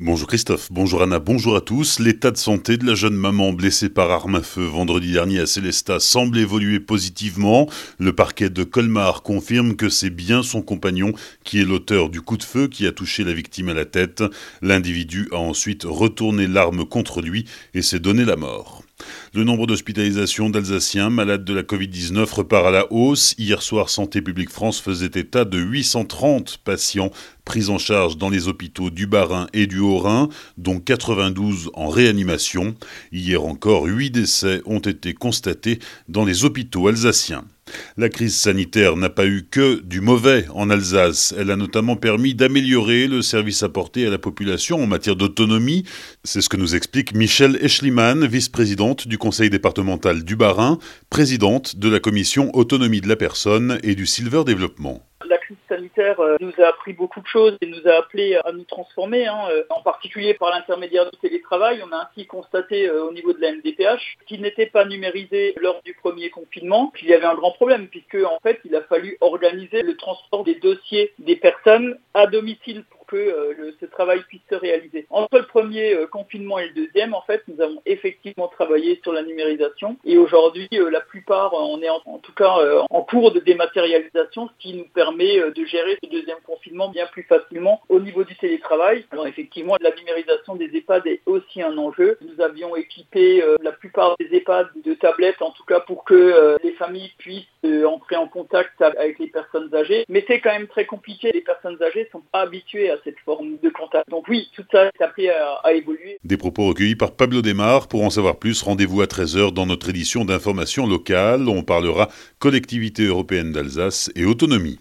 Bonjour Christophe, bonjour Anna, bonjour à tous. L'état de santé de la jeune maman blessée par arme à feu vendredi dernier à Célestat semble évoluer positivement. Le parquet de Colmar confirme que c'est bien son compagnon qui est l'auteur du coup de feu qui a touché la victime à la tête. L'individu a ensuite retourné l'arme contre lui et s'est donné la mort. Le nombre d'hospitalisations d'Alsaciens malades de la Covid-19 repart à la hausse. Hier soir, Santé publique France faisait état de 830 patients pris en charge dans les hôpitaux du Bas-Rhin et du Haut-Rhin, dont 92 en réanimation. Hier encore, 8 décès ont été constatés dans les hôpitaux alsaciens. La crise sanitaire n'a pas eu que du mauvais en Alsace. Elle a notamment permis d'améliorer le service apporté à la population en matière d'autonomie. C'est ce que nous explique Michel Eschliman, vice-présidente du conseil départemental du Bas-Rhin, présidente de la commission autonomie de la personne et du Silver Développement sanitaire euh, nous a appris beaucoup de choses et nous a appelé à nous transformer, hein, euh, en particulier par l'intermédiaire du télétravail. On a ainsi constaté euh, au niveau de la MDPH qu'il n'était pas numérisé lors du premier confinement, qu'il y avait un grand problème puisque en fait il a fallu organiser le transport des dossiers des personnes à domicile que euh, ce travail puisse se réaliser. Entre le premier euh, confinement et le deuxième, en fait, nous avons effectivement travaillé sur la numérisation et aujourd'hui, euh, la plupart, on est en, tout cas en cours de dématérialisation, ce qui nous permet de gérer ce deuxième confinement bien plus facilement au niveau du télétravail. Alors effectivement, la numérisation des EHPAD est aussi un enjeu. Nous avions équipé la plupart des EHPAD de tablettes, en tout cas pour que les familles puissent entrer en contact avec les personnes âgées. Mais c'est quand même très compliqué. Les personnes âgées sont pas habituées à cette forme de contact. Donc oui, tout ça appelé à, évoluer. Des propos recueillis par Pablo Desmar. Pour en savoir plus, rendez-vous à 13h dans notre édition d'information locale. On parlera collectivité européenne d'Alsace et autonomie.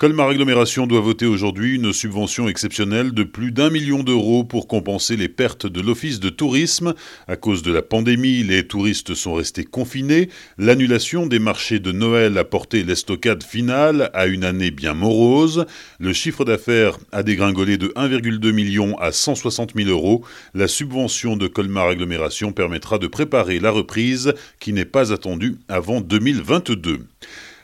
Colmar Agglomération doit voter aujourd'hui une subvention exceptionnelle de plus d'un million d'euros pour compenser les pertes de l'Office de tourisme. À cause de la pandémie, les touristes sont restés confinés. L'annulation des marchés de Noël a porté l'estocade finale à une année bien morose. Le chiffre d'affaires a dégringolé de 1,2 million à 160 000 euros. La subvention de Colmar Agglomération permettra de préparer la reprise qui n'est pas attendue avant 2022.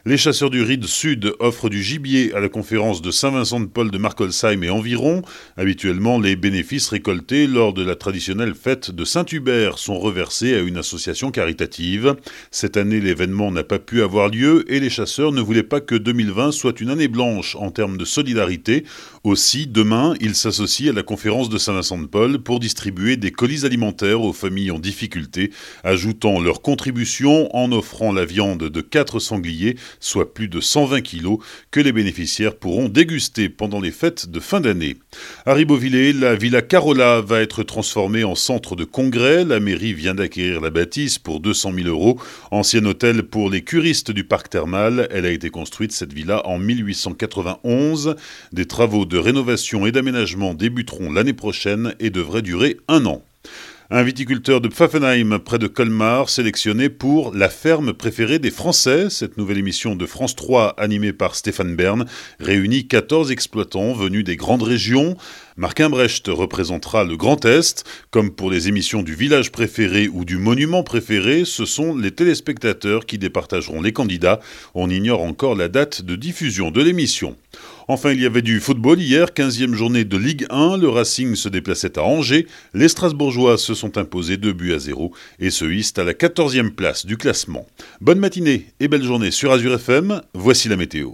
Les chasseurs du Ride Sud offrent du gibier à la conférence de Saint-Vincent-de-Paul de Markolsheim et environ. Habituellement, les bénéfices récoltés lors de la traditionnelle fête de Saint-Hubert sont reversés à une association caritative. Cette année, l'événement n'a pas pu avoir lieu et les chasseurs ne voulaient pas que 2020 soit une année blanche en termes de solidarité. Aussi, demain, ils s'associent à la conférence de Saint-Vincent-de-Paul pour distribuer des colis alimentaires aux familles en difficulté, ajoutant leur contribution en offrant la viande de quatre sangliers soit plus de 120 kilos, que les bénéficiaires pourront déguster pendant les fêtes de fin d'année. À Ribeauvillé, la Villa Carola va être transformée en centre de congrès. La mairie vient d'acquérir la bâtisse pour 200 000 euros. Ancien hôtel pour les curistes du parc thermal, elle a été construite, cette villa, en 1891. Des travaux de rénovation et d'aménagement débuteront l'année prochaine et devraient durer un an. Un viticulteur de Pfaffenheim, près de Colmar, sélectionné pour La ferme préférée des Français. Cette nouvelle émission de France 3, animée par Stéphane Bern, réunit 14 exploitants venus des grandes régions. Marc Imbrecht représentera le Grand Est. Comme pour les émissions du village préféré ou du monument préféré, ce sont les téléspectateurs qui départageront les candidats. On ignore encore la date de diffusion de l'émission. Enfin, il y avait du football hier, 15e journée de Ligue 1. Le Racing se déplaçait à Angers. Les Strasbourgeois se sont imposés 2 buts à 0 et se hissent à la 14e place du classement. Bonne matinée et belle journée sur Azure FM. Voici la météo.